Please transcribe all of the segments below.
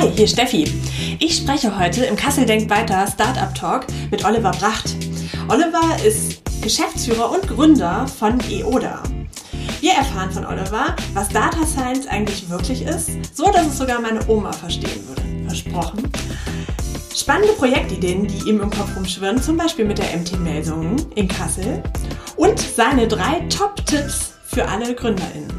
Hi, hier Steffi. Ich spreche heute im Kassel Denkt Weiter Startup Talk mit Oliver Bracht. Oliver ist Geschäftsführer und Gründer von EODA. Wir erfahren von Oliver, was Data Science eigentlich wirklich ist, so dass es sogar meine Oma verstehen würde. Versprochen. Spannende Projektideen, die ihm im Kopf rumschwirren, zum Beispiel mit der MT-Meldung in Kassel. Und seine drei Top-Tipps für alle GründerInnen.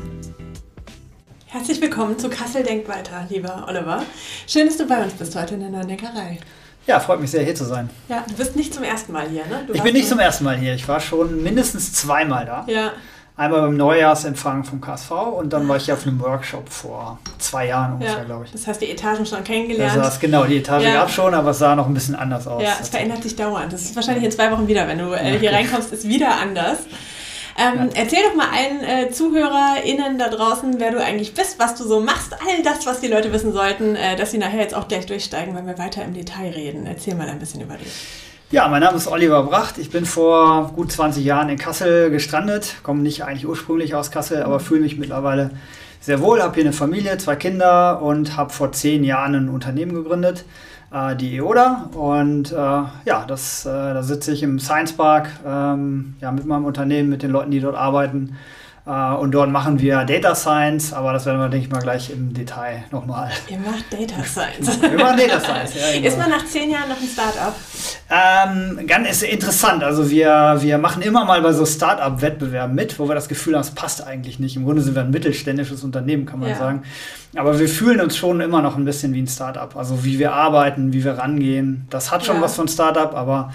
Herzlich willkommen zu Kassel Denkt Weiter, lieber Oliver. Schön, dass du bei uns bist heute in der Neuen Neckerei. Ja, freut mich sehr, hier zu sein. Ja, du bist nicht zum ersten Mal hier, ne? Du ich bin nicht zum ersten Mal hier. Ich war schon mindestens zweimal da. Ja. Einmal beim Neujahrsempfang vom KSV und dann war ich auf einem Workshop vor zwei Jahren ungefähr, ja. glaube ich. Das heißt, die Etagen schon kennengelernt. Das genau, die Etage ja. gab es schon, aber es sah noch ein bisschen anders aus. Ja, es verändert sich dauernd. Das ist wahrscheinlich in zwei Wochen wieder, wenn du äh, hier reinkommst, ist wieder anders. Ähm, ja. Erzähl doch mal allen äh, ZuhörerInnen da draußen, wer du eigentlich bist, was du so machst, all das, was die Leute wissen sollten, äh, dass sie nachher jetzt auch gleich durchsteigen, wenn wir weiter im Detail reden. Erzähl mal ein bisschen über dich. Ja, mein Name ist Oliver Bracht. Ich bin vor gut 20 Jahren in Kassel gestrandet, komme nicht eigentlich ursprünglich aus Kassel, aber fühle mich mittlerweile sehr wohl, habe hier eine Familie, zwei Kinder und habe vor zehn Jahren ein Unternehmen gegründet äh, die EODA. Und äh, ja, das, äh, da sitze ich im Science Park ähm, ja, mit meinem Unternehmen, mit den Leuten, die dort arbeiten. Äh, und dort machen wir Data Science, aber das werden wir, denke ich mal, gleich im Detail nochmal. Ihr macht Data Science. wir machen Data Science, ja. Genau. Ist man nach zehn Jahren noch ein Startup? Ähm, ganz interessant. Also wir, wir machen immer mal bei so Startup-Wettbewerben mit, wo wir das Gefühl haben, es passt eigentlich nicht. Im Grunde sind wir ein mittelständisches Unternehmen, kann man ja. sagen. Aber wir fühlen uns schon immer noch ein bisschen wie ein Startup. Also wie wir arbeiten, wie wir rangehen. Das hat schon ja. was von Startup, aber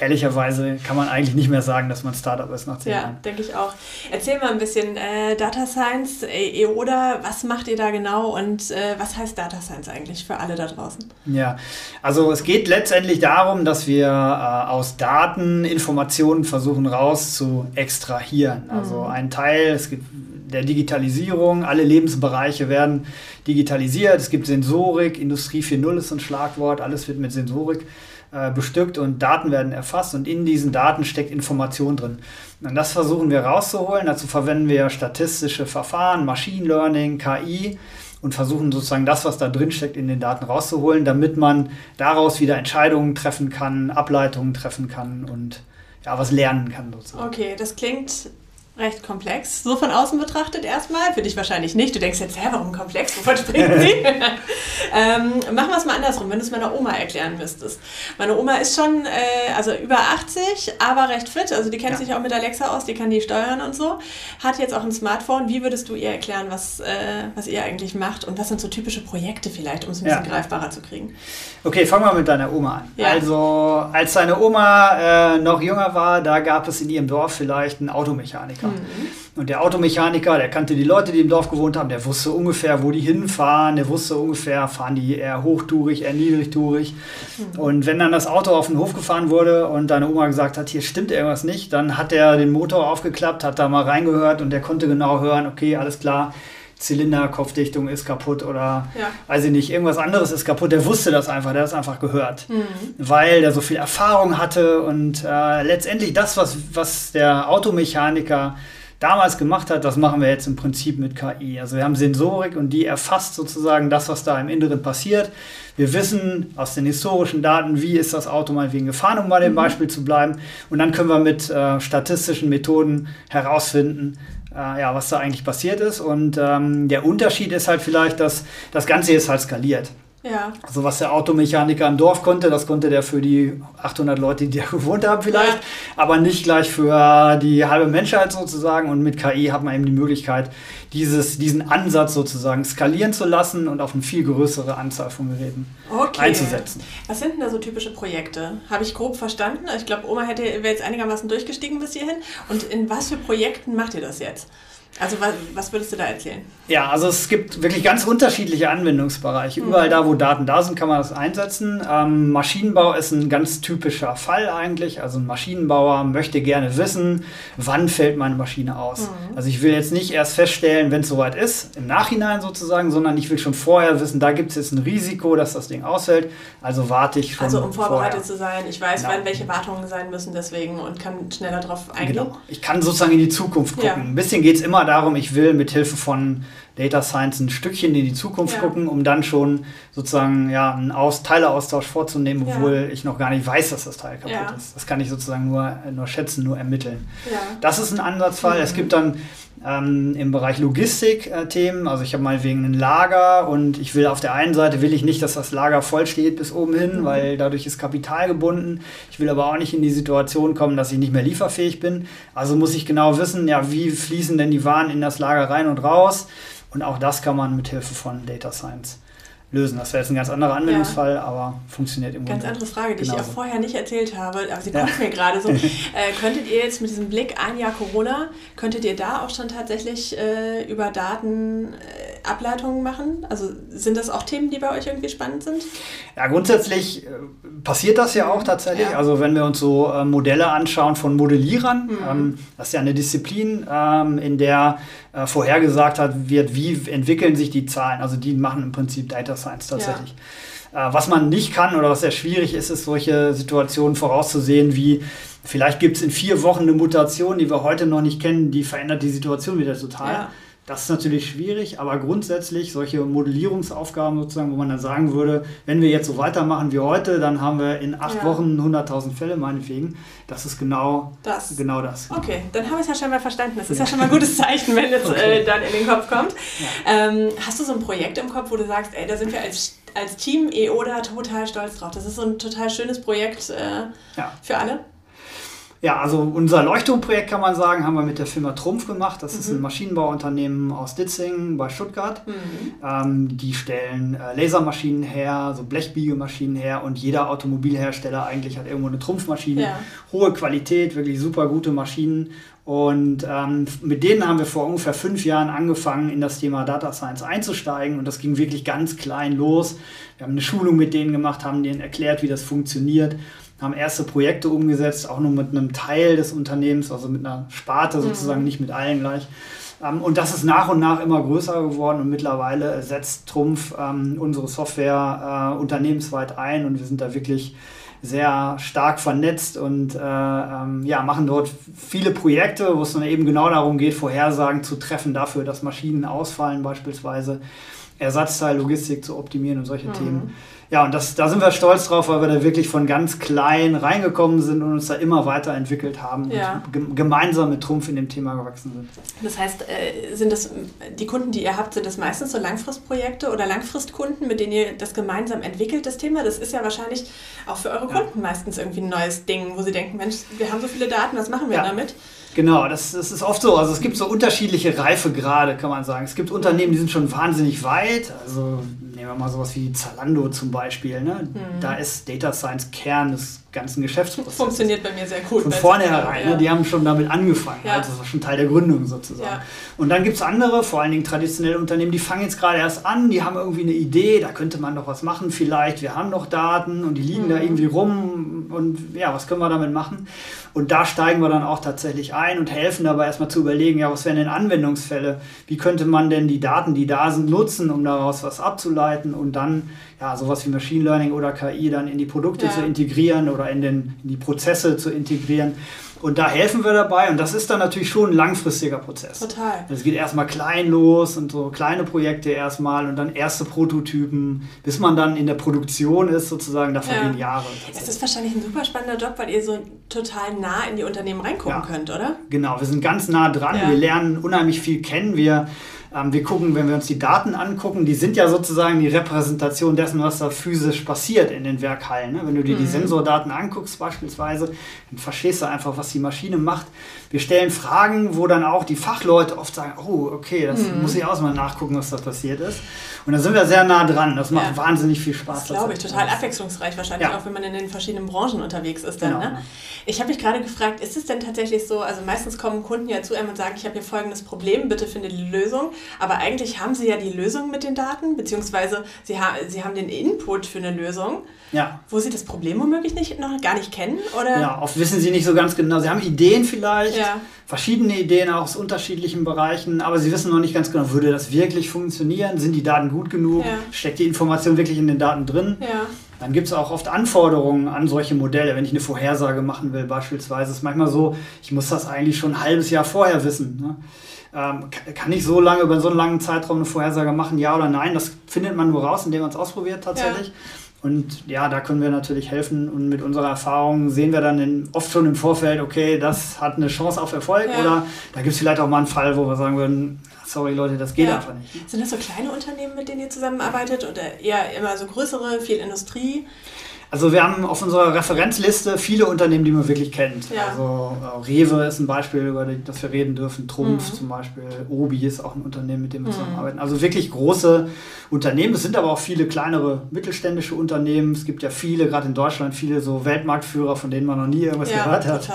ehrlicherweise kann man eigentlich nicht mehr sagen, dass man Startup ist nach zehn ja, Jahren. Ja, denke ich auch. Erzähl mal ein bisschen äh, Data Science, äh, EODA, was macht ihr da genau und äh, was heißt Data Science eigentlich für alle da draußen? Ja, also es geht letztendlich darum, dass wir äh, aus Daten Informationen versuchen raus zu extrahieren. Also mhm. ein Teil, es gibt der Digitalisierung, alle Lebensbereiche werden digitalisiert, es gibt Sensorik, Industrie 4.0 ist ein Schlagwort, alles wird mit Sensorik äh, bestückt und Daten werden erfasst und in diesen Daten steckt Information drin. Und das versuchen wir rauszuholen. Dazu verwenden wir statistische Verfahren, Machine Learning, KI und versuchen sozusagen das, was da drin steckt, in den Daten rauszuholen, damit man daraus wieder Entscheidungen treffen kann, Ableitungen treffen kann und ja, was lernen kann sozusagen. Okay, das klingt recht komplex. So von außen betrachtet erstmal. Für dich wahrscheinlich nicht. Du denkst jetzt, hä, warum komplex? Wovon sprechen sie? ähm, machen wir es mal andersrum, wenn du es meiner Oma erklären müsstest. Meine Oma ist schon, äh, also über 80, aber recht fit. Also die kennt ja. sich auch mit Alexa aus, die kann die steuern und so. Hat jetzt auch ein Smartphone. Wie würdest du ihr erklären, was, äh, was ihr eigentlich macht? Und was sind so typische Projekte vielleicht, um es ein bisschen ja. greifbarer zu kriegen? Okay, fangen wir mit deiner Oma an. Ja. Also, als deine Oma äh, noch jünger war, da gab es in ihrem Dorf vielleicht einen Automechaniker. Mhm. Und der Automechaniker, der kannte die Leute, die im Dorf gewohnt haben, der wusste ungefähr, wo die hinfahren, der wusste ungefähr, fahren die eher hochtourig, eher niedrigtourig. Mhm. Und wenn dann das Auto auf den Hof gefahren wurde und deine Oma gesagt hat, hier stimmt irgendwas nicht, dann hat er den Motor aufgeklappt, hat da mal reingehört und der konnte genau hören, okay, alles klar, Zylinderkopfdichtung ist kaputt oder ja. weiß ich nicht, irgendwas anderes ist kaputt. Der wusste das einfach, der hat es einfach gehört, mhm. weil der so viel Erfahrung hatte und äh, letztendlich das, was, was der Automechaniker damals gemacht hat, das machen wir jetzt im Prinzip mit KI. Also wir haben Sensorik und die erfasst sozusagen das, was da im Inneren passiert. Wir wissen aus den historischen Daten, wie ist das Auto mal wegen gefahren, um bei dem mhm. Beispiel zu bleiben. Und dann können wir mit äh, statistischen Methoden herausfinden, äh, ja, was da eigentlich passiert ist. Und ähm, der Unterschied ist halt vielleicht, dass das Ganze jetzt halt skaliert. Ja. Also was der Automechaniker im Dorf konnte, das konnte der für die 800 Leute, die da gewohnt haben vielleicht, ja. aber nicht gleich für die halbe Menschheit sozusagen. Und mit KI hat man eben die Möglichkeit, dieses, diesen Ansatz sozusagen skalieren zu lassen und auf eine viel größere Anzahl von Geräten okay. einzusetzen. Was sind denn da so typische Projekte? Habe ich grob verstanden? Ich glaube, Oma hätte wäre jetzt einigermaßen durchgestiegen bis hierhin. Und in was für Projekten macht ihr das jetzt? Also was, was, würdest du da erzählen? Ja, also es gibt wirklich ganz unterschiedliche Anwendungsbereiche. Mhm. Überall da, wo Daten da sind, kann man das einsetzen. Ähm, Maschinenbau ist ein ganz typischer Fall eigentlich. Also ein Maschinenbauer möchte gerne wissen, wann fällt meine Maschine aus. Mhm. Also ich will jetzt nicht erst feststellen, wenn es soweit ist, im Nachhinein sozusagen, sondern ich will schon vorher wissen, da gibt es jetzt ein Risiko, dass das Ding ausfällt. Also warte ich schon. Also um vorbereitet vorher. zu sein, ich weiß, genau. wann welche Wartungen sein müssen deswegen und kann schneller darauf eingehen. Genau. Ich kann sozusagen in die Zukunft gucken. Ja. Ein bisschen geht es immer immer darum, ich will mit Hilfe von Data Science ein Stückchen in die Zukunft ja. gucken, um dann schon sozusagen ja, einen Aus Teileaustausch vorzunehmen, obwohl ja. ich noch gar nicht weiß, dass das Teil kaputt ja. ist. Das kann ich sozusagen nur, nur schätzen, nur ermitteln. Das ist ein Ansatzfall. Mhm. Es gibt dann ähm, im Bereich Logistik-Themen. Äh, also ich habe mal wegen ein Lager und ich will auf der einen Seite will ich nicht, dass das Lager voll steht bis oben hin, mhm. weil dadurch ist Kapital gebunden. Ich will aber auch nicht in die Situation kommen, dass ich nicht mehr lieferfähig bin. Also muss ich genau wissen, ja, wie fließen denn die Waren in das Lager rein und raus? Und auch das kann man mit Hilfe von Data Science lösen. Das wäre jetzt ein ganz anderer Anwendungsfall, ja. aber funktioniert im Ganz andere Frage, die genauso. ich auch vorher nicht erzählt habe, aber sie kommt ja. mir gerade so. Äh, könntet ihr jetzt mit diesem Blick ein Jahr Corona, könntet ihr da auch schon tatsächlich äh, über Daten äh, Ableitungen machen? Also sind das auch Themen, die bei euch irgendwie spannend sind? Ja, grundsätzlich äh, passiert das ja auch tatsächlich. Ja. Also wenn wir uns so äh, Modelle anschauen von Modellierern, mhm. ähm, das ist ja eine Disziplin, ähm, in der äh, vorhergesagt hat, wird, wie entwickeln sich die Zahlen. Also die machen im Prinzip Data Science tatsächlich. Ja. Was man nicht kann oder was sehr schwierig ist, ist solche Situationen vorauszusehen, wie vielleicht gibt es in vier Wochen eine Mutation, die wir heute noch nicht kennen, die verändert die Situation wieder total. Ja. Das ist natürlich schwierig, aber grundsätzlich solche Modellierungsaufgaben sozusagen, wo man dann sagen würde, wenn wir jetzt so weitermachen wie heute, dann haben wir in acht ja. Wochen 100.000 Fälle meinetwegen. Das ist genau das. Genau das. Okay, dann haben wir es ja schon mal verstanden. Das ist ja, ja schon mal ein gutes Zeichen, wenn es okay. äh, dann in den Kopf kommt. Ja. Ähm, hast du so ein Projekt im Kopf, wo du sagst, ey, da sind wir als, als Team EODA total stolz drauf. Das ist so ein total schönes Projekt äh, für alle? Ja, also unser Leuchtturmprojekt kann man sagen, haben wir mit der Firma Trumpf gemacht. Das mhm. ist ein. Maschinenbauunternehmen aus Ditzingen bei Stuttgart. Mhm. Ähm, die stellen äh, Lasermaschinen her, so Blechbiegemaschinen her und jeder Automobilhersteller eigentlich hat irgendwo eine Trumpfmaschine. Ja. Hohe Qualität, wirklich super gute Maschinen. Und ähm, mit denen haben wir vor ungefähr fünf Jahren angefangen, in das Thema Data Science einzusteigen. Und das ging wirklich ganz klein los. Wir haben eine Schulung mit denen gemacht, haben denen erklärt, wie das funktioniert haben erste Projekte umgesetzt, auch nur mit einem Teil des Unternehmens, also mit einer Sparte sozusagen, mhm. nicht mit allen gleich. Ähm, und das ist nach und nach immer größer geworden und mittlerweile setzt Trumpf ähm, unsere Software äh, unternehmensweit ein und wir sind da wirklich sehr stark vernetzt und äh, ähm, ja, machen dort viele Projekte, wo es dann eben genau darum geht, Vorhersagen zu treffen dafür, dass Maschinen ausfallen beispielsweise, Ersatzteillogistik zu optimieren und solche mhm. Themen. Ja, und das, da sind wir stolz drauf, weil wir da wirklich von ganz klein reingekommen sind und uns da immer weiterentwickelt haben ja. und gemeinsam mit Trumpf in dem Thema gewachsen sind. Das heißt, äh, sind das die Kunden, die ihr habt, sind das meistens so Langfristprojekte oder Langfristkunden, mit denen ihr das gemeinsam entwickelt, das Thema? Das ist ja wahrscheinlich auch für eure Kunden ja. meistens irgendwie ein neues Ding, wo sie denken, Mensch, wir haben so viele Daten, was machen wir ja. damit? Genau, das, das ist oft so. Also es gibt so unterschiedliche Reifegrade, kann man sagen. Es gibt Unternehmen, die sind schon wahnsinnig weit. Also nehmen wir mal sowas wie Zalando zum Beispiel. Ne? Mhm. Da ist Data Science Kern des ganzen Geschäftsprozesses. Funktioniert bei mir sehr gut. Von vornherein, ja. ne? die haben schon damit angefangen. Ja. Also das war schon Teil der Gründung sozusagen. Ja. Und dann gibt es andere, vor allen Dingen traditionelle Unternehmen, die fangen jetzt gerade erst an, die haben irgendwie eine Idee, da könnte man doch was machen vielleicht. Wir haben noch Daten und die liegen mhm. da irgendwie rum und ja, was können wir damit machen? Und da steigen wir dann auch tatsächlich ein und helfen dabei erstmal zu überlegen, ja, was wären denn Anwendungsfälle? Wie könnte man denn die Daten, die da sind, nutzen, um daraus was abzuleiten und dann ja, sowas wie Machine Learning oder KI dann in die Produkte ja. zu integrieren oder in, den, in die Prozesse zu integrieren. Und da helfen wir dabei und das ist dann natürlich schon ein langfristiger Prozess. Total. Es geht erstmal klein los und so kleine Projekte erstmal und dann erste Prototypen, bis man dann in der Produktion ist sozusagen, da vergehen ja. Jahre. Es ist wahrscheinlich ein super spannender Job, weil ihr so total nah in die Unternehmen reingucken ja. könnt, oder? Genau, wir sind ganz nah dran, ja. wir lernen unheimlich viel kennen, wir ähm, wir gucken, wenn wir uns die Daten angucken, die sind ja sozusagen die Repräsentation dessen, was da physisch passiert in den Werkhallen. Ne? Wenn du dir mhm. die Sensordaten anguckst beispielsweise, dann verstehst du einfach, was die Maschine macht. Wir stellen Fragen, wo dann auch die Fachleute oft sagen, oh, okay, das mhm. muss ich auch mal nachgucken, was da passiert ist. Und da sind wir sehr nah dran. Das macht ja. wahnsinnig viel Spaß. Das glaube ich, total abwechslungsreich wahrscheinlich, ja. auch wenn man in den verschiedenen Branchen unterwegs ist. Dann, genau. ne? Ich habe mich gerade gefragt, ist es denn tatsächlich so, also meistens kommen Kunden ja zu einem und sagen, ich habe hier folgendes Problem, bitte finde die Lösung. Aber eigentlich haben sie ja die Lösung mit den Daten, beziehungsweise sie, ha sie haben den Input für eine Lösung, ja. wo sie das Problem womöglich nicht, noch gar nicht kennen. Oder? Ja, oft wissen sie nicht so ganz genau. Sie haben Ideen vielleicht, ja. verschiedene Ideen auch aus unterschiedlichen Bereichen, aber sie wissen noch nicht ganz genau, würde das wirklich funktionieren? Sind die Daten gut genug? Ja. Steckt die Information wirklich in den Daten drin? Ja. Dann gibt es auch oft Anforderungen an solche Modelle. Wenn ich eine Vorhersage machen will, beispielsweise, ist manchmal so, ich muss das eigentlich schon ein halbes Jahr vorher wissen. Ne? Ähm, kann ich so lange über so einen langen Zeitraum eine Vorhersage machen, ja oder nein? Das findet man nur raus, indem man es ausprobiert tatsächlich. Ja. Und ja, da können wir natürlich helfen und mit unserer Erfahrung sehen wir dann in, oft schon im Vorfeld, okay, das hat eine Chance auf Erfolg ja. oder da gibt es vielleicht auch mal einen Fall, wo wir sagen würden, sorry Leute, das geht ja. einfach nicht. Sind das so kleine Unternehmen, mit denen ihr zusammenarbeitet oder eher immer so größere, viel Industrie? Also wir haben auf unserer Referenzliste viele Unternehmen, die man wirklich kennt. Ja. Also äh, Rewe ist ein Beispiel, über das wir reden dürfen. Trumpf mhm. zum Beispiel. Obi ist auch ein Unternehmen, mit dem wir mhm. zusammenarbeiten. Also wirklich große Unternehmen. Es sind aber auch viele kleinere mittelständische Unternehmen. Es gibt ja viele, gerade in Deutschland, viele so Weltmarktführer, von denen man noch nie irgendwas ja, gehört hat.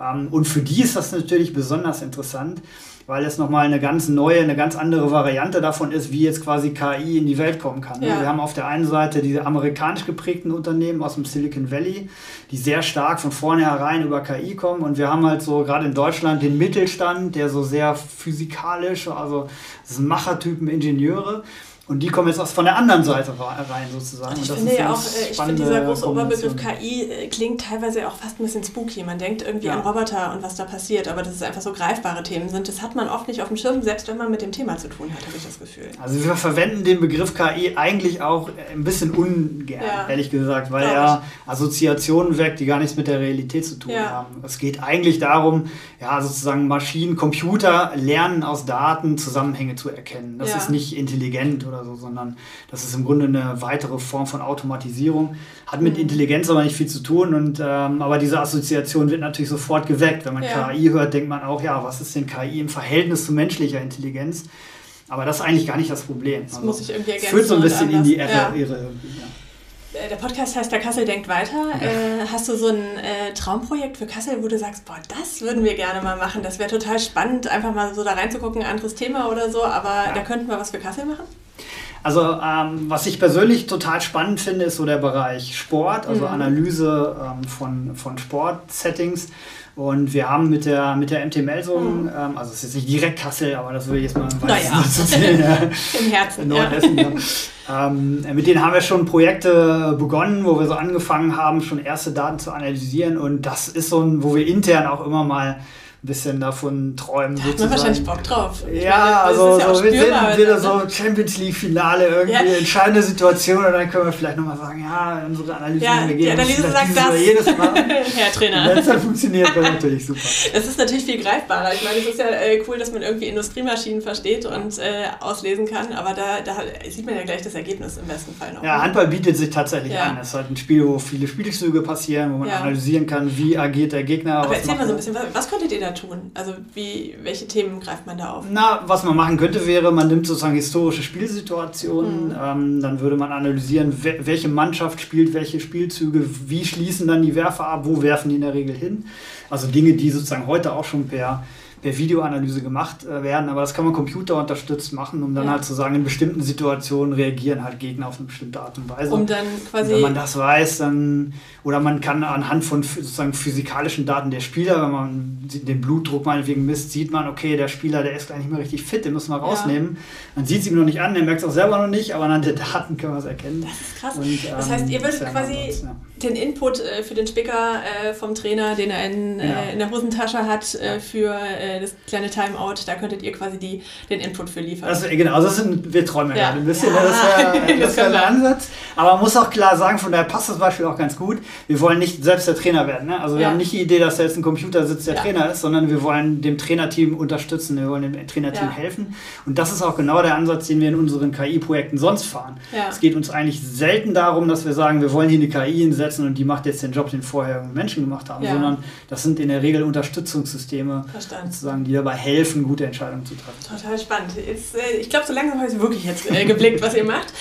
Ähm, und für die ist das natürlich besonders interessant weil es nochmal eine ganz neue, eine ganz andere Variante davon ist, wie jetzt quasi KI in die Welt kommen kann. Ja. Wir haben auf der einen Seite diese amerikanisch geprägten Unternehmen aus dem Silicon Valley, die sehr stark von vornherein über KI kommen und wir haben halt so gerade in Deutschland den Mittelstand, der so sehr physikalisch, also das sind Machertypen, Ingenieure und die kommen jetzt aus von der anderen Seite rein sozusagen. Und ich finde ja auch, äh, ich finde dieser große Oberbegriff KI äh, klingt teilweise auch fast ein bisschen spooky. Man denkt irgendwie ja. an Roboter und was da passiert, aber dass es einfach so greifbare Themen sind, das hat man oft nicht auf dem Schirm, selbst wenn man mit dem Thema zu tun hat, habe ich das Gefühl. Also wir verwenden den Begriff KI eigentlich auch ein bisschen ungern, ja. ehrlich gesagt, weil er Assoziationen weckt, die gar nichts mit der Realität zu tun ja. haben. Es geht eigentlich darum, ja, sozusagen Maschinen, Computer lernen aus Daten Zusammenhänge zu erkennen. Das ist nicht intelligent oder oder so, sondern das ist im Grunde eine weitere Form von Automatisierung. Hat mit mhm. Intelligenz aber nicht viel zu tun, und, ähm, aber diese Assoziation wird natürlich sofort geweckt. Wenn man ja. KI hört, denkt man auch, ja, was ist denn KI im Verhältnis zu menschlicher Intelligenz? Aber das ist eigentlich gar nicht das Problem. Das also, muss ich irgendwie ergänzen. Führt so ein bisschen in die Irre, ja. Irre. Äh, der Podcast heißt Der Kassel denkt weiter. Äh, hast du so ein äh, Traumprojekt für Kassel, wo du sagst, boah, das würden wir gerne mal machen. Das wäre total spannend, einfach mal so da reinzugucken, ein anderes Thema oder so, aber ja. da könnten wir was für Kassel machen? Also ähm, was ich persönlich total spannend finde, ist so der Bereich Sport, also mhm. Analyse ähm, von, von Sportsettings. Und wir haben mit der, mit der MT Melsung, mhm. ähm, also es ist jetzt nicht direkt Kassel, aber das will ich jetzt mal naja. zu zählen. Ja. Im Herzen. Nordhessen, ja. Ähm, mit denen haben wir schon Projekte begonnen, wo wir so angefangen haben, schon erste Daten zu analysieren. Und das ist so ein, wo wir intern auch immer mal ein bisschen davon träumen. Da hat man wahrscheinlich Bock drauf. Ich ja, meine, also ja so, wir sind wieder so Champions League Finale, irgendwie ja. entscheidende Situation und dann können wir vielleicht nochmal sagen, ja, unsere Analyse ja, wir gehen. Die Analyse sagt das. Jedes Mal. Herr Trainer. Wenn es dann funktioniert, wäre natürlich super. Das ist natürlich viel greifbarer. Ich meine, es ist ja äh, cool, dass man irgendwie Industriemaschinen versteht und äh, auslesen kann, aber da, da sieht man ja gleich das Ergebnis im besten Fall noch. Ja, Handball bietet sich tatsächlich an. Es ist halt ein Spiel, wo viele Spielzüge passieren, wo man analysieren kann, wie agiert der Gegner. Aber erzähl mal so ein bisschen, was, was könntet ihr da tun? Also wie, welche Themen greift man da auf? Na, was man machen könnte, wäre, man nimmt sozusagen historische Spielsituationen, mhm. ähm, dann würde man analysieren, welche Mannschaft spielt welche Spielzüge, wie schließen dann die Werfer ab, wo werfen die in der Regel hin. Also Dinge, die sozusagen heute auch schon per per Videoanalyse gemacht äh, werden, aber das kann man computerunterstützt machen, um dann ja. halt zu sagen, in bestimmten Situationen reagieren halt Gegner auf eine bestimmte Art und Weise. Um dann quasi. Und wenn man das weiß, dann oder man kann anhand von sozusagen physikalischen Daten der Spieler, wenn man den Blutdruck meinetwegen misst, sieht man, okay, der Spieler, der ist gar nicht mehr richtig fit, den müssen wir rausnehmen. Ja. Man sieht es ihm noch nicht an, der merkt es auch selber noch nicht, aber anhand der Daten können wir es erkennen. Das ist krass. Und, ähm, das heißt, ihr würdet quasi ja. den Input äh, für den Spicker äh, vom Trainer, den er in, äh, in der Hosentasche hat, für äh, das kleine Timeout, da könntet ihr quasi die, den Input für liefern. Also, genau, also sind, wir träumen ja gerade ein bisschen, ja. das ist ja, das der Ansatz. Aber man muss auch klar sagen, von daher passt das Beispiel auch ganz gut. Wir wollen nicht selbst der Trainer werden. Ne? Also wir ja. haben nicht die Idee, dass da jetzt ein Computer sitzt, der. Trainer ist, sondern wir wollen dem Trainerteam unterstützen, wir wollen dem Trainerteam helfen. Und das ist auch genau der Ansatz, den wir in unseren KI-Projekten sonst fahren. Es geht uns eigentlich selten darum, dass wir sagen, wir wollen hier eine KI hinsetzen und die macht jetzt den Job, den vorher Menschen gemacht haben, sondern das sind in der Regel Unterstützungssysteme, sozusagen, die dabei helfen, gute Entscheidungen zu treffen. Total spannend. Jetzt, äh, ich glaube, so langsam habe ich wirklich jetzt äh, geblickt, was ihr macht.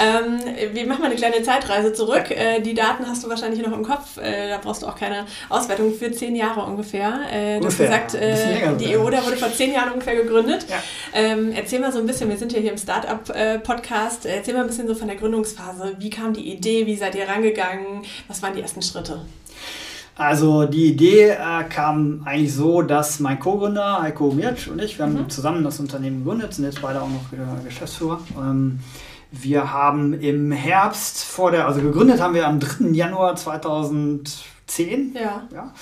Ähm, wir machen mal eine kleine Zeitreise zurück. Äh, die Daten hast du wahrscheinlich noch im Kopf. Äh, da brauchst du auch keine Auswertung für zehn Jahre ungefähr. Äh, du hast gesagt, äh, die EODA wurde vor zehn Jahren ungefähr gegründet. Ja. Ähm, erzähl mal so ein bisschen, wir sind ja hier im Startup-Podcast, erzähl mal ein bisschen so von der Gründungsphase. Wie kam die Idee? Wie seid ihr rangegangen? Was waren die ersten Schritte? Also die Idee äh, kam eigentlich so, dass mein Co-Gründer Heiko Mirtsch und ich, wir haben mhm. zusammen das Unternehmen gegründet, sind jetzt beide auch noch äh, Geschäftsführer. Ähm, wir haben im Herbst vor der, also gegründet haben wir am 3. Januar 2000 2010. Ja. ja.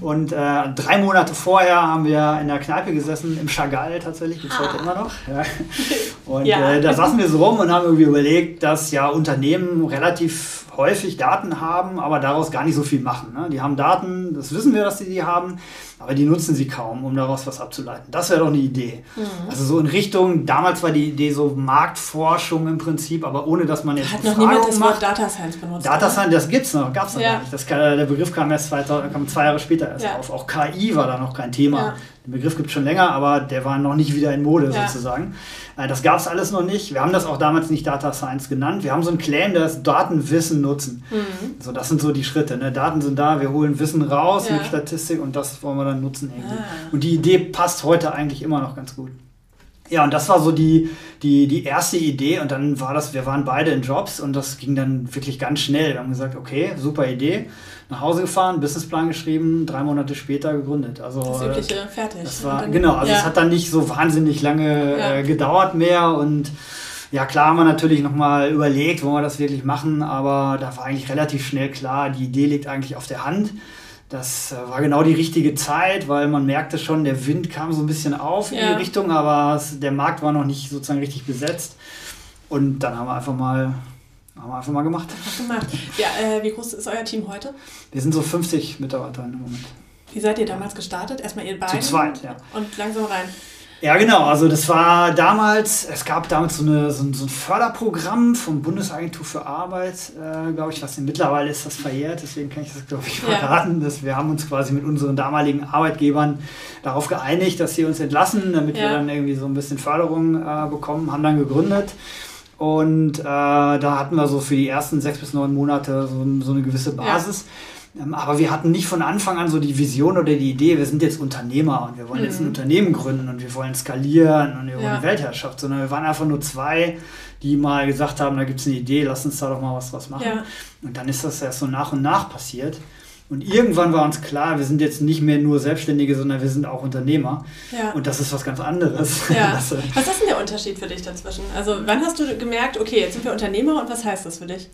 Und äh, drei Monate vorher haben wir in der Kneipe gesessen, im Chagall tatsächlich, gibt es ah. heute immer noch. Ja. Und ja. Äh, da saßen wir so rum und haben irgendwie überlegt, dass ja Unternehmen relativ häufig Daten haben, aber daraus gar nicht so viel machen. Ne? Die haben Daten, das wissen wir, dass sie die haben, aber die nutzen sie kaum, um daraus was abzuleiten. Das wäre doch eine Idee. Mhm. Also so in Richtung, damals war die Idee so Marktforschung im Prinzip, aber ohne dass man jetzt. Hat noch niemand das Wort Data Science benutzt. Data Science, das gibt es noch, gab es noch ja. gar nicht. Das, der Begriff kam erst 2000, kam zwei Jahre später erst ja. auf. Auch KI war da noch kein Thema. Ja. Den Begriff gibt es schon länger, aber der war noch nicht wieder in Mode ja. sozusagen. Äh, das gab es alles noch nicht. Wir haben das auch damals nicht Data Science genannt. Wir haben so einen Claim, das Datenwissen nutzen. Mhm. So, das sind so die Schritte. Ne? Daten sind da, wir holen Wissen raus ja. mit Statistik und das wollen wir dann nutzen. Irgendwie. Ah. Und die Idee passt heute eigentlich immer noch ganz gut. Ja, und das war so die, die, die erste Idee. Und dann war das, wir waren beide in Jobs und das ging dann wirklich ganz schnell. Wir haben gesagt, okay, super Idee nach Hause gefahren, Businessplan geschrieben, drei Monate später gegründet. Also das übliche fertig. Das war, genau, also ja. es hat dann nicht so wahnsinnig lange ja. äh, gedauert mehr und ja, klar haben wir natürlich nochmal überlegt, wollen wir das wirklich machen, aber da war eigentlich relativ schnell klar, die Idee liegt eigentlich auf der Hand. Das äh, war genau die richtige Zeit, weil man merkte schon, der Wind kam so ein bisschen auf in ja. die Richtung, aber der Markt war noch nicht sozusagen richtig besetzt. Und dann haben wir einfach mal haben wir einfach mal gemacht. Gemacht. Ja, äh, wie groß ist euer Team heute? Wir sind so 50 Mitarbeiter im Moment. Wie seid ihr damals gestartet? Erstmal ihr beiden? Zu zweit, ja. Und langsam rein. Ja, genau. Also das war damals, es gab damals so, eine, so, ein, so ein Förderprogramm vom Bundesagentur für Arbeit, äh, glaube ich, was denn mittlerweile ist das verjährt, deswegen kann ich das, glaube ich, verraten. Ja. Dass wir haben uns quasi mit unseren damaligen Arbeitgebern darauf geeinigt, dass sie uns entlassen, damit ja. wir dann irgendwie so ein bisschen Förderung äh, bekommen, haben dann gegründet. Und äh, da hatten wir so für die ersten sechs bis neun Monate so, so eine gewisse Basis. Ja. Ähm, aber wir hatten nicht von Anfang an so die Vision oder die Idee, wir sind jetzt Unternehmer und wir wollen mhm. jetzt ein mhm. Unternehmen gründen und wir wollen skalieren und wir wollen ja. Weltherrschaft, sondern wir waren einfach nur zwei, die mal gesagt haben, da gibt es eine Idee, lass uns da doch mal was, was machen. Ja. Und dann ist das erst so nach und nach passiert. Und irgendwann war uns klar, wir sind jetzt nicht mehr nur Selbstständige, sondern wir sind auch Unternehmer. Ja. Und das ist was ganz anderes. Ja. was ist denn der Unterschied für dich dazwischen? Also wann hast du gemerkt, okay, jetzt sind wir Unternehmer und was heißt das für dich?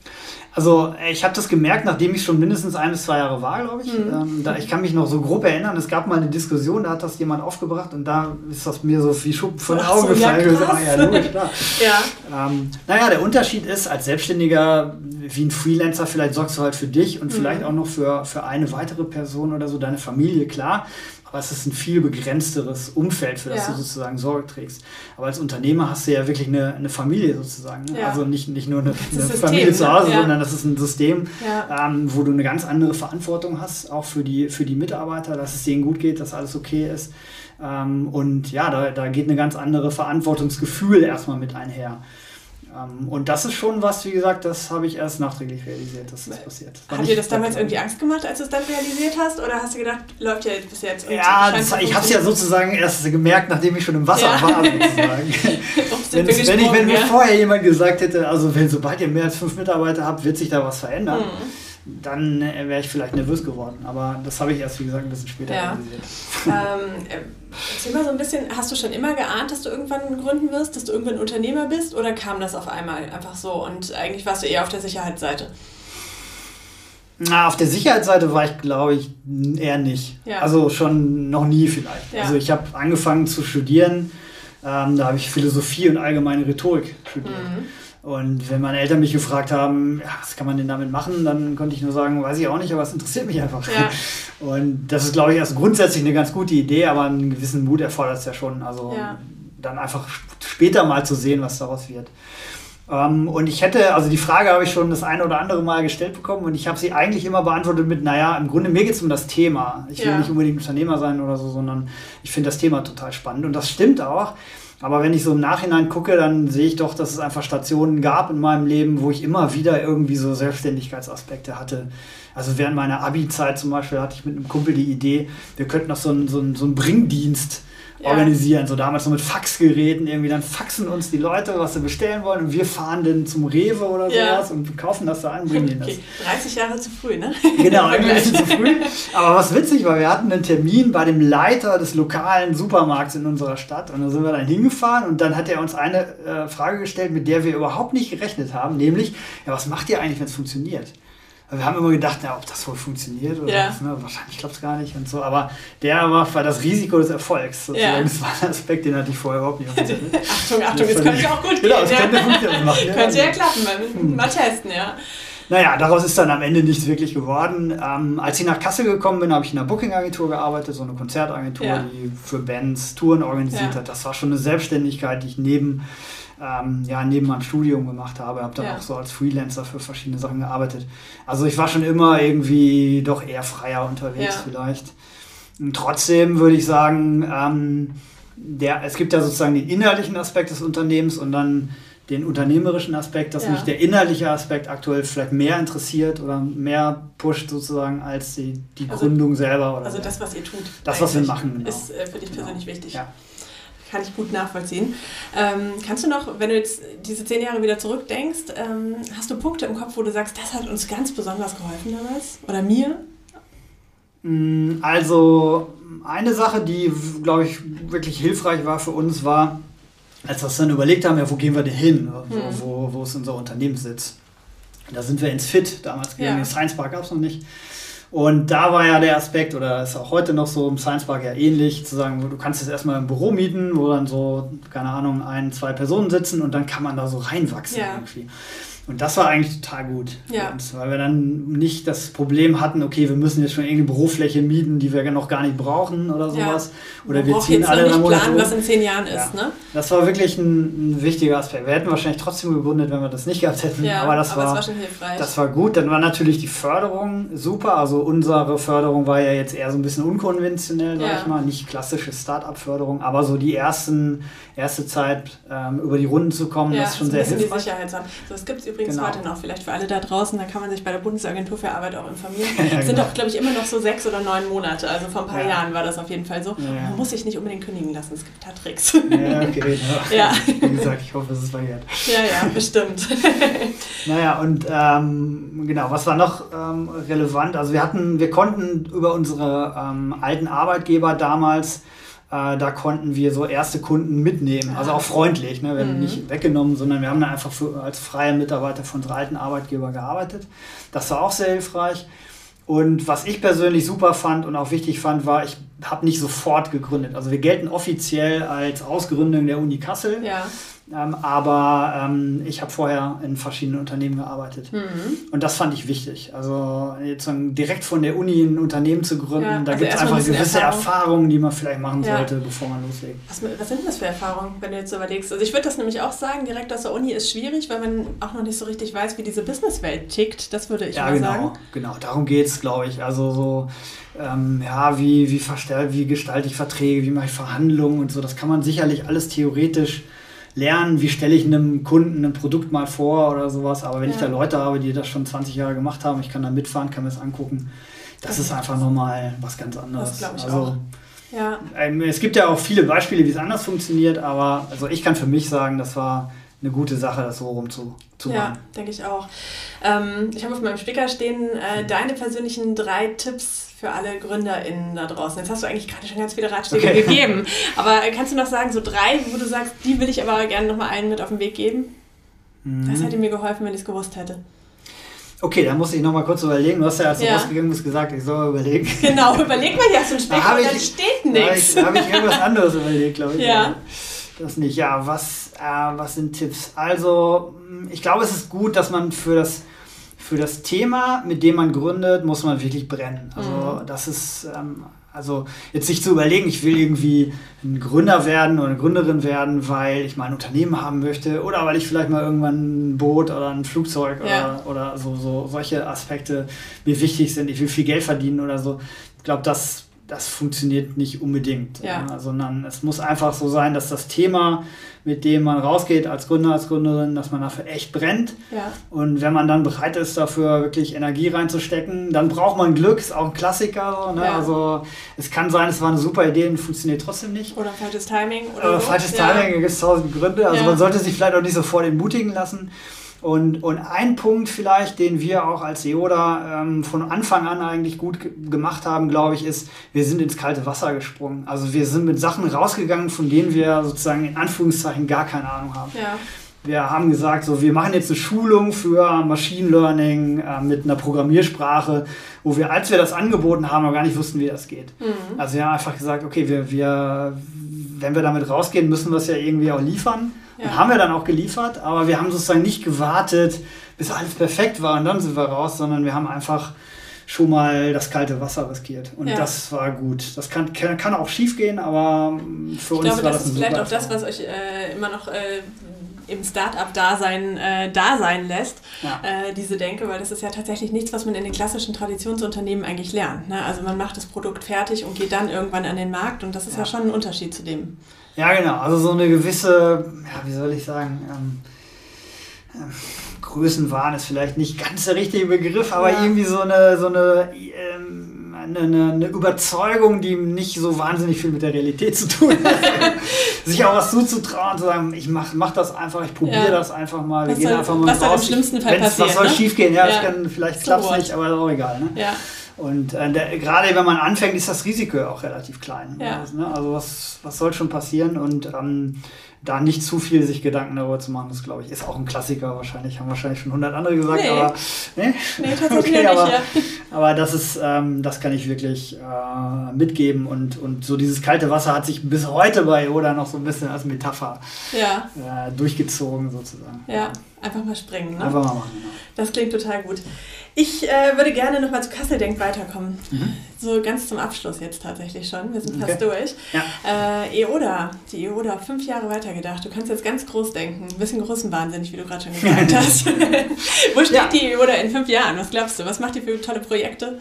Also ich habe das gemerkt, nachdem ich schon mindestens ein bis zwei Jahre war, glaube ich. Mhm. Ähm, da, ich kann mich noch so grob erinnern, es gab mal eine Diskussion, da hat das jemand aufgebracht und da ist das mir so wie Schuppen von den Augen gefallen. Ja, ah, ja, logisch, klar. ja. Ähm, naja, der Unterschied ist, als Selbstständiger wie ein Freelancer, vielleicht sorgst du halt für dich und mhm. vielleicht auch noch für, für eine weitere Person oder so, deine Familie, klar. Aber es ist ein viel begrenzteres Umfeld, für das ja. du sozusagen Sorge trägst. Aber als Unternehmer hast du ja wirklich eine, eine Familie sozusagen. Ne? Ja. Also nicht, nicht nur eine, eine System, Familie zu Hause, ja. sondern das ist ein System, ähm, wo du eine ganz andere Verantwortung hast, auch für die, für die Mitarbeiter, dass es denen gut geht, dass alles okay ist. Ähm, und ja, da, da geht eine ganz andere Verantwortungsgefühl erstmal mit einher. Ähm, und das ist schon was, wie gesagt, das habe ich erst nachträglich realisiert, dass das passiert. Hat dir das damals irgendwie Angst gemacht, als du es dann realisiert hast? Oder hast du gedacht, läuft ja bis jetzt? Ja, das, ich habe es ja sozusagen erst gemerkt, nachdem ich schon im Wasser ja. war, sozusagen. wenn, wenn, ich, wenn mir vorher jemand gesagt hätte, also wenn, sobald ihr mehr als fünf Mitarbeiter habt, wird sich da was verändern. Mhm dann äh, wäre ich vielleicht nervös geworden. Aber das habe ich erst, wie gesagt, ein bisschen später ja. realisiert. Ähm, äh, erzähl mal so ein bisschen, hast du schon immer geahnt, dass du irgendwann gründen wirst, dass du irgendwann Unternehmer bist oder kam das auf einmal einfach so und eigentlich warst du eher auf der Sicherheitsseite? Na, auf der Sicherheitsseite war ich, glaube ich, eher nicht. Ja. Also schon noch nie vielleicht. Ja. Also ich habe angefangen zu studieren, ähm, da habe ich Philosophie und allgemeine Rhetorik studiert. Mhm. Und wenn meine Eltern mich gefragt haben, ja, was kann man denn damit machen, dann konnte ich nur sagen, weiß ich auch nicht, aber es interessiert mich einfach. Ja. Und das ist, glaube ich, erst grundsätzlich eine ganz gute Idee, aber einen gewissen Mut erfordert es ja schon. Also ja. dann einfach später mal zu sehen, was daraus wird. Ähm, und ich hätte, also die Frage habe ich schon das eine oder andere Mal gestellt bekommen und ich habe sie eigentlich immer beantwortet mit, naja, im Grunde mir geht es um das Thema. Ich will ja. nicht unbedingt Unternehmer sein oder so, sondern ich finde das Thema total spannend. Und das stimmt auch. Aber wenn ich so im Nachhinein gucke, dann sehe ich doch, dass es einfach Stationen gab in meinem Leben, wo ich immer wieder irgendwie so Selbstständigkeitsaspekte hatte. Also während meiner Abi-Zeit zum Beispiel hatte ich mit einem Kumpel die Idee, wir könnten noch so einen, so einen, so einen Bringdienst ja. organisieren. So damals noch mit Faxgeräten irgendwie. Dann faxen uns die Leute, was sie bestellen wollen und wir fahren dann zum Rewe oder ja. sowas und kaufen das da an, bringen denen das. 30 Jahre zu früh, ne? Genau, ein bisschen zu früh. Aber was witzig war, wir hatten einen Termin bei dem Leiter des lokalen Supermarkts in unserer Stadt und da sind wir dann hingefahren und dann hat er uns eine äh, Frage gestellt, mit der wir überhaupt nicht gerechnet haben, nämlich, ja, was macht ihr eigentlich, wenn es funktioniert? Wir haben immer gedacht, ja, ob das wohl funktioniert oder ja. was, ne? wahrscheinlich klappt es gar nicht und so. Aber der war, war das Risiko des Erfolgs. Ja. Das war ein Aspekt, den hatte ich vorher überhaupt nicht. Achtung, Achtung, das könnte auch gut genau, gehen. Genau, das ja. könnte. Machen. könnte ja klappen, mal, hm. mal testen, ja. Naja, daraus ist dann am Ende nichts wirklich geworden. Ähm, als ich nach Kassel gekommen bin, habe ich in einer Booking-Agentur gearbeitet, so eine Konzertagentur, ja. die für Bands Touren organisiert ja. hat. Das war schon eine Selbstständigkeit, die ich neben, ähm, ja, neben meinem Studium gemacht habe. Habe dann ja. auch so als Freelancer für verschiedene Sachen gearbeitet. Also ich war schon immer irgendwie doch eher freier unterwegs vielleicht. Und trotzdem würde ich sagen, ähm, der, es gibt ja sozusagen den inhaltlichen Aspekt des Unternehmens und dann den unternehmerischen Aspekt, dass ja. mich der innerliche Aspekt aktuell vielleicht mehr interessiert oder mehr pusht sozusagen als die, die also, Gründung selber. also das, was ihr tut. Das, was wir machen. Genau. Ist äh, für dich persönlich genau. wichtig. Ja. Kann ich gut nachvollziehen. Ähm, kannst du noch, wenn du jetzt diese zehn Jahre wieder zurückdenkst, ähm, hast du Punkte im Kopf, wo du sagst, das hat uns ganz besonders geholfen damals? Oder mir? Mm, also eine Sache, die, glaube ich, wirklich hilfreich war für uns, war, als wir uns dann überlegt haben, ja, wo gehen wir denn hin? Wo, wo, wo ist unser Unternehmenssitz? Da sind wir ins FIT damals gegangen. Ja. Den Science Park gab es noch nicht. Und da war ja der Aspekt, oder ist auch heute noch so im Science Park ja ähnlich, zu sagen, du kannst jetzt erstmal ein Büro mieten, wo dann so, keine Ahnung, ein, zwei Personen sitzen und dann kann man da so reinwachsen ja. irgendwie. Und das war eigentlich total gut. Ja. Uns, weil wir dann nicht das Problem hatten, okay, wir müssen jetzt schon irgendeine Bürofläche mieten, die wir noch gar nicht brauchen oder sowas. Ja. Oder Man wir ziehen alle nicht planen, was in zehn Jahren ja. ist. Ne? Das war wirklich ein, ein, wichtiger Aspekt. Wir hätten wahrscheinlich trotzdem gegründet, wenn wir das nicht gehabt hätten. Ja, aber das aber war, war schon hilfreich. Das war gut. Dann war natürlich die Förderung super. Also unsere Förderung war ja jetzt eher so ein bisschen unkonventionell, sag ich mal. Nicht klassische Start-up-Förderung, aber so die ersten, erste Zeit ähm, über die Runden zu kommen, das ist schon sehr hilfreich. Die Sicherheit haben. So, es gibt übrigens genau. heute noch, vielleicht für alle da draußen, da kann man sich bei der Bundesagentur für Arbeit auch informieren. ja, genau. sind doch, glaube ich, immer noch so sechs oder neun Monate. Also vor ein paar ja. Jahren war das auf jeden Fall so. Ja. Man muss sich nicht unbedingt kündigen lassen, es gibt da Tricks. Ja, okay. Ja. Wie gesagt, ich hoffe, es ist verjährt. Ja, ja, bestimmt. naja, und ähm, genau, was war noch ähm, relevant? Also wir hatten, wir konnten über unsere ähm, alten Arbeitgeber damals äh, da konnten wir so erste Kunden mitnehmen, also auch freundlich. Ne? Wir haben mhm. nicht weggenommen, sondern wir haben da einfach für, als freie Mitarbeiter von unserem alten Arbeitgeber gearbeitet. Das war auch sehr hilfreich. Und was ich persönlich super fand und auch wichtig fand, war, ich habe nicht sofort gegründet. Also wir gelten offiziell als Ausgründung der Uni Kassel. Ja. Ähm, aber ähm, ich habe vorher in verschiedenen Unternehmen gearbeitet. Mhm. Und das fand ich wichtig. Also jetzt direkt von der Uni ein Unternehmen zu gründen, ja, da also gibt es einfach gewisse Erfahrung. Erfahrungen, die man vielleicht machen ja. sollte, bevor man loslegt. Was, was, sind das für Erfahrungen, wenn du jetzt überlegst? Also ich würde das nämlich auch sagen, direkt aus der Uni ist schwierig, weil man auch noch nicht so richtig weiß, wie diese Businesswelt tickt. Das würde ich ja, mal genau, sagen. Genau, darum geht es, glaube ich. Also so, ähm, ja, wie, wie, wie gestalte ich Verträge, wie mache ich Verhandlungen und so. Das kann man sicherlich alles theoretisch lernen, wie stelle ich einem Kunden ein Produkt mal vor oder sowas. Aber wenn ja. ich da Leute habe, die das schon 20 Jahre gemacht haben, ich kann da mitfahren, kann mir das angucken, das, das ist einfach nochmal was ganz anderes. Das ich also, auch. Ja. Ähm, es gibt ja auch viele Beispiele, wie es anders funktioniert, aber also ich kann für mich sagen, das war eine gute Sache, das so rum zu, zu ja, machen. Ja, denke ich auch. Ähm, ich habe auf meinem Spicker stehen äh, deine persönlichen drei Tipps für alle GründerInnen da draußen. Jetzt hast du eigentlich gerade schon ganz viele Ratschläge okay. gegeben. Aber kannst du noch sagen, so drei, wo du sagst, die will ich aber gerne nochmal einen mit auf den Weg geben? Mhm. Das hätte mir geholfen, wenn ich es gewusst hätte. Okay, dann muss ich nochmal kurz überlegen. Du hast ja, als du ja. rausgegangen bist, gesagt, ich soll überlegen. Genau, überleg mal hier so ein Speck, da, ich, steht nichts. Da habe ich, hab ich irgendwas anderes überlegt, glaube ich. Ja. Das nicht. Ja, was, äh, was sind Tipps? Also, ich glaube, es ist gut, dass man für das für das Thema, mit dem man gründet, muss man wirklich brennen. Also mhm. das ist, ähm, also jetzt sich zu überlegen, ich will irgendwie ein Gründer werden oder eine Gründerin werden, weil ich mal ein Unternehmen haben möchte oder weil ich vielleicht mal irgendwann ein Boot oder ein Flugzeug ja. oder, oder so, so solche Aspekte mir wichtig sind. Ich will viel Geld verdienen oder so. Ich glaube, das das funktioniert nicht unbedingt, ja. äh, sondern es muss einfach so sein, dass das Thema, mit dem man rausgeht als Gründer, als Gründerin, dass man dafür echt brennt. Ja. Und wenn man dann bereit ist, dafür wirklich Energie reinzustecken, dann braucht man Glück, ist auch ein Klassiker. So, ne? ja. Also es kann sein, es war eine super Idee und funktioniert trotzdem nicht. Oder falsches Timing. Oder, oder falsches Timing, da gibt es tausend Gründe. Also man sollte sich vielleicht auch nicht sofort entmutigen lassen. Und, und ein Punkt vielleicht, den wir auch als EODA ähm, von Anfang an eigentlich gut gemacht haben, glaube ich, ist, wir sind ins kalte Wasser gesprungen. Also wir sind mit Sachen rausgegangen, von denen wir sozusagen in Anführungszeichen gar keine Ahnung haben. Ja. wir haben gesagt, so, wir machen jetzt eine Schulung für Machine Learning äh, mit einer Programmiersprache, wo wir, als wir das angeboten haben, noch gar nicht wussten, wie das geht. Mhm. Also wir haben einfach gesagt, okay, wir, wir, wenn wir damit rausgehen, müssen wir es ja irgendwie auch liefern. Ja. Haben wir dann auch geliefert, aber wir haben sozusagen nicht gewartet, bis alles perfekt war und dann sind wir raus, sondern wir haben einfach schon mal das kalte Wasser riskiert. Und ja. das war gut. Das kann, kann, kann auch schief gehen, aber für ich uns glaube, war das, das ist vielleicht auch das, was euch äh, immer noch äh, im Start-up-Dasein äh, da sein lässt, ja. äh, diese Denke, weil das ist ja tatsächlich nichts, was man in den klassischen Traditionsunternehmen eigentlich lernt. Ne? Also man macht das Produkt fertig und geht dann irgendwann an den Markt und das ist ja, ja schon ein Unterschied zu dem. Ja, genau. Also so eine gewisse, ja, wie soll ich sagen, ähm, ähm, Größenwahn ist vielleicht nicht ganz der richtige Begriff, aber ja. irgendwie so eine, so eine ähm, eine, eine, Überzeugung, die nicht so wahnsinnig viel mit der Realität zu tun hat. Sich auch was zuzutrauen, zu sagen, ich mach, mach das einfach, ich probiere ja. das einfach mal, wir was gehen soll, einfach mal Was soll im schlimmsten Fall passieren? Was soll ne? schief gehen? Ja, ja. Kann, vielleicht klappt es nicht, aber ist auch egal. Ne? Ja. Und äh, der, gerade wenn man anfängt, ist das Risiko auch relativ klein. Ja. Also, ne? also was, was soll schon passieren? Und ähm, da nicht zu viel sich Gedanken darüber zu machen, das glaube ich, ist auch ein Klassiker wahrscheinlich. Haben wahrscheinlich schon 100 andere gesagt, nee. aber. Nee, nee tatsächlich okay, nicht, aber, ja. aber das ist, ähm, das kann ich wirklich äh, mitgeben und, und so dieses kalte Wasser hat sich bis heute bei Oda noch so ein bisschen als Metapher ja. äh, durchgezogen sozusagen. Ja, einfach mal springen. Ne? Einfach mal machen. Genau. Das klingt total gut. Ich äh, würde gerne nochmal zu Kassel Denk weiterkommen. Mhm. So ganz zum Abschluss jetzt tatsächlich schon. Wir sind fast durch. Ja. Äh, EODA, die EODA, fünf Jahre weitergedacht. Du kannst jetzt ganz groß denken. Ein bisschen größenwahnsinnig, wie du gerade schon gesagt hast. Wo steht ja. die EODA in fünf Jahren? Was glaubst du? Was macht ihr für tolle Projekte?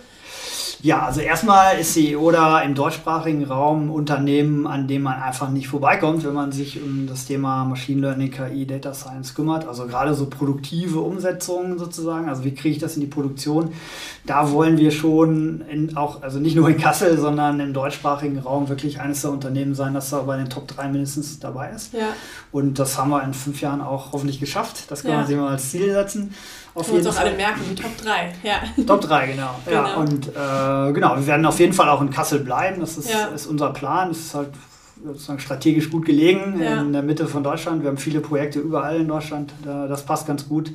Ja, also erstmal ist die EODA im deutschsprachigen Raum ein Unternehmen, an dem man einfach nicht vorbeikommt, wenn man sich um das Thema Machine Learning, KI, Data Science kümmert. Also gerade so produktive Umsetzungen sozusagen. Also wie kriege ich das in die Produktion? Da wollen wir schon in, auch, also nicht nur in Kassel, sondern im deutschsprachigen Raum wirklich eines der Unternehmen sein, das da bei den Top 3 mindestens dabei ist. Ja. Und das haben wir in fünf Jahren auch hoffentlich geschafft. Das kann ja. man sich mal als Ziel setzen. Auf jeden uns auch alle merken, die Top 3. Ja. Top 3, genau. genau. Ja, und äh, genau, wir werden auf jeden Fall auch in Kassel bleiben. Das ist, ja. ist unser Plan. Das ist halt sozusagen strategisch gut gelegen ja. in der Mitte von Deutschland. Wir haben viele Projekte überall in Deutschland. Das passt ganz gut.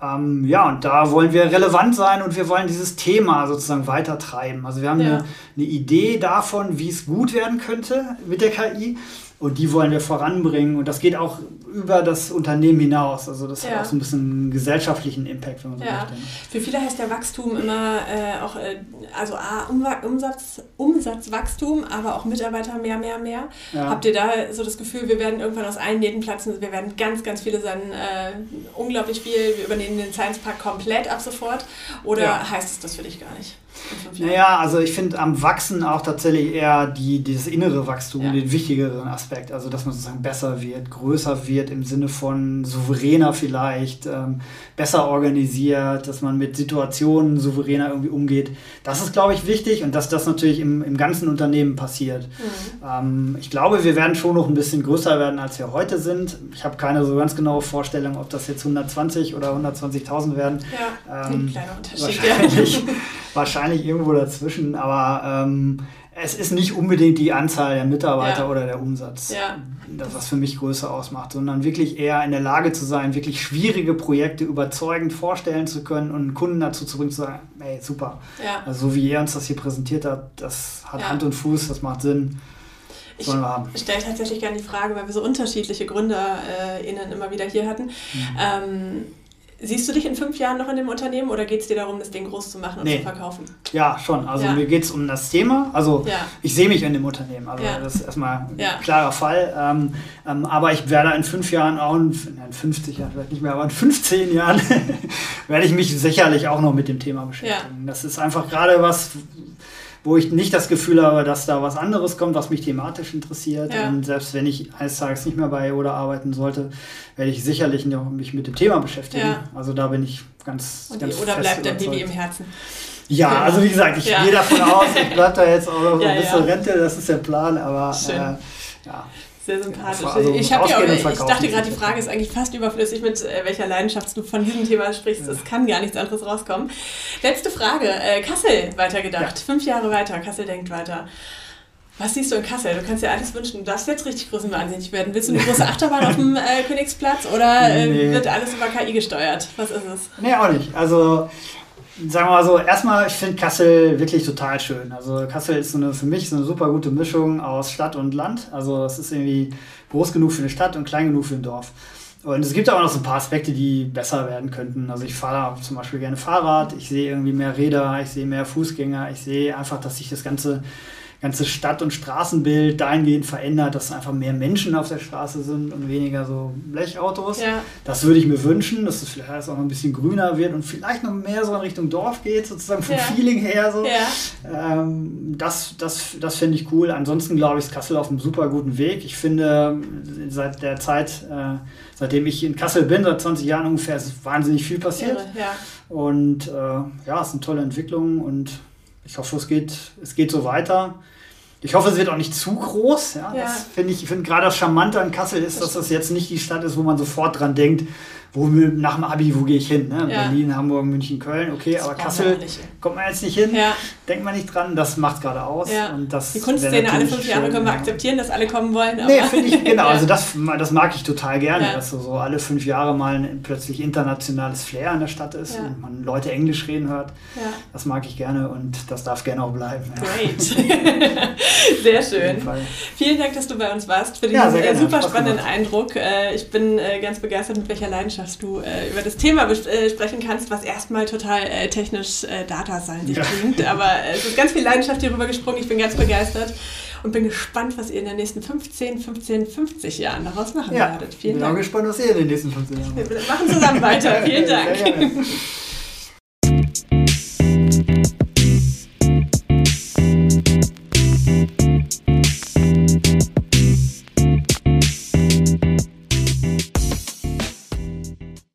Ähm, ja, und da wollen wir relevant sein und wir wollen dieses Thema sozusagen weitertreiben. Also wir haben ja. eine, eine Idee davon, wie es gut werden könnte mit der KI. Und die wollen wir voranbringen. Und das geht auch über das Unternehmen hinaus. Also das ja. hat auch so ein bisschen einen gesellschaftlichen Impact, wenn man so ja. möchte. Für viele heißt ja Wachstum immer äh, auch, äh, also A, Umsatz, Umsatzwachstum, aber auch Mitarbeiter mehr, mehr, mehr. Ja. Habt ihr da so das Gefühl, wir werden irgendwann aus allen Nähten platzen, wir werden ganz, ganz viele sein, äh, unglaublich viel, wir übernehmen den Science Park komplett ab sofort? Oder heißt es das für dich gar nicht? Naja, also ich finde am Wachsen auch tatsächlich eher die, dieses innere Wachstum, ja. den wichtigeren Aspekt. Also dass man sozusagen besser wird, größer wird im Sinne von souveräner vielleicht, ähm, besser organisiert, dass man mit Situationen souveräner irgendwie umgeht. Das ist, glaube ich, wichtig und dass das natürlich im, im ganzen Unternehmen passiert. Mhm. Ähm, ich glaube, wir werden schon noch ein bisschen größer werden, als wir heute sind. Ich habe keine so ganz genaue Vorstellung, ob das jetzt 120 oder 120.000 werden. Ja, ähm, ein kleiner Unterschied. Wahrscheinlich, wahrscheinlich irgendwo dazwischen, aber ähm, es ist nicht unbedingt die Anzahl der Mitarbeiter ja. oder der Umsatz, ja. das was für mich Größe ausmacht, sondern wirklich eher in der Lage zu sein, wirklich schwierige Projekte überzeugend vorstellen zu können und einen Kunden dazu zu bringen, zu sagen, ey, super. Ja. Also so wie er uns das hier präsentiert hat, das hat Hand und Fuß, das macht Sinn. Ich stelle tatsächlich gerne die Frage, weil wir so unterschiedliche GründerInnen immer wieder hier hatten. Mhm. Ähm, Siehst du dich in fünf Jahren noch in dem Unternehmen oder geht es dir darum, das Ding groß zu machen und nee. zu verkaufen? Ja, schon. Also ja. mir geht es um das Thema. Also ja. ich sehe mich in dem Unternehmen. Also ja. das ist erstmal ein klarer Fall. Ähm, ähm, aber ich werde in fünf Jahren auch, in, in 50 Jahren vielleicht nicht mehr, aber in 15 Jahren werde ich mich sicherlich auch noch mit dem Thema beschäftigen. Das ist einfach gerade was, wo ich nicht das Gefühl habe, dass da was anderes kommt, was mich thematisch interessiert. Ja. Und selbst wenn ich eines Tages nicht mehr bei oder arbeiten sollte, werde ich sicherlich noch mich mit dem Thema beschäftigen. Ja. Also da bin ich ganz, Und ganz Oder bleibt der Baby im Herzen? Ja, genau. also wie gesagt, ich ja. gehe davon aus, ich bleibe da jetzt auch noch ein bisschen Rente, das ist der Plan, aber äh, ja. Sehr sympathisch. Also ich, ja auch, ich dachte gerade, die Frage ist eigentlich fast überflüssig, mit äh, welcher Leidenschaft du von diesem Thema sprichst. Es kann gar nichts anderes rauskommen. Letzte Frage. Äh, Kassel weitergedacht. Fünf Jahre weiter. Kassel denkt weiter. Was siehst du in Kassel? Du kannst dir alles wünschen. Du darfst jetzt richtig groß und wahnsinnig werden. Willst du eine große Achterbahn auf dem äh, Königsplatz oder äh, nee. wird alles über KI gesteuert? Was ist es? Nee, auch nicht. Also sagen wir mal so, erstmal, ich finde Kassel wirklich total schön. Also Kassel ist so eine, für mich so eine super gute Mischung aus Stadt und Land. Also es ist irgendwie groß genug für eine Stadt und klein genug für ein Dorf. Und es gibt auch noch so ein paar Aspekte, die besser werden könnten. Also ich fahre zum Beispiel gerne Fahrrad, ich sehe irgendwie mehr Räder, ich sehe mehr Fußgänger, ich sehe einfach, dass sich das ganze ganze Stadt- und Straßenbild dahingehend verändert, dass einfach mehr Menschen auf der Straße sind und weniger so Blechautos. Ja. Das würde ich mir wünschen, dass es vielleicht auch noch ein bisschen grüner wird und vielleicht noch mehr so in Richtung Dorf geht, sozusagen vom ja. Feeling her. So. Ja. Ähm, das das, das finde ich cool. Ansonsten glaube ich, ist Kassel auf einem super guten Weg. Ich finde, seit der Zeit, äh, seitdem ich in Kassel bin, seit 20 Jahren ungefähr, ist wahnsinnig viel passiert. Ja. Und äh, ja, es sind tolle Entwicklungen und ich hoffe, es geht, es geht so weiter. Ich hoffe, es wird auch nicht zu groß. Ja, ja. Das finde ich, ich finde gerade das Charmante an Kassel ist, dass das jetzt nicht die Stadt ist, wo man sofort dran denkt, wo nach dem Abi, wo gehe ich hin? Ne? Ja. Berlin, Hamburg, München, Köln, okay, das aber Kassel kommt man jetzt nicht hin. Ja. Denkt man nicht dran, das macht gerade aus. Ja. Und das Die Kunstszene alle fünf Jahre können wir akzeptieren, dass alle kommen wollen. Nee, finde ich, genau, also das, das mag ich total gerne, dass so, so alle fünf Jahre mal ein plötzlich internationales Flair in der Stadt ist und man Leute Englisch reden hört. Das mag ich gerne und das darf gerne auch bleiben. Great. sehr schön. Vielen Dank, dass du bei uns warst für diesen äh, super spannenden Eindruck. Äh, ich bin äh, ganz begeistert, mit welcher Leidenschaft dass du äh, über das Thema äh, sprechen kannst, was erstmal total äh, technisch äh, Data Science ja. klingt. Aber äh, es ist ganz viel Leidenschaft hier rüber gesprungen. Ich bin ganz begeistert und bin gespannt, was ihr in den nächsten 15, 15, 50 Jahren daraus machen ja, werdet. Vielen bin Dank. Ich bin auch gespannt, was ihr in den nächsten 15 Jahren macht. Wir machen zusammen weiter. Vielen Dank.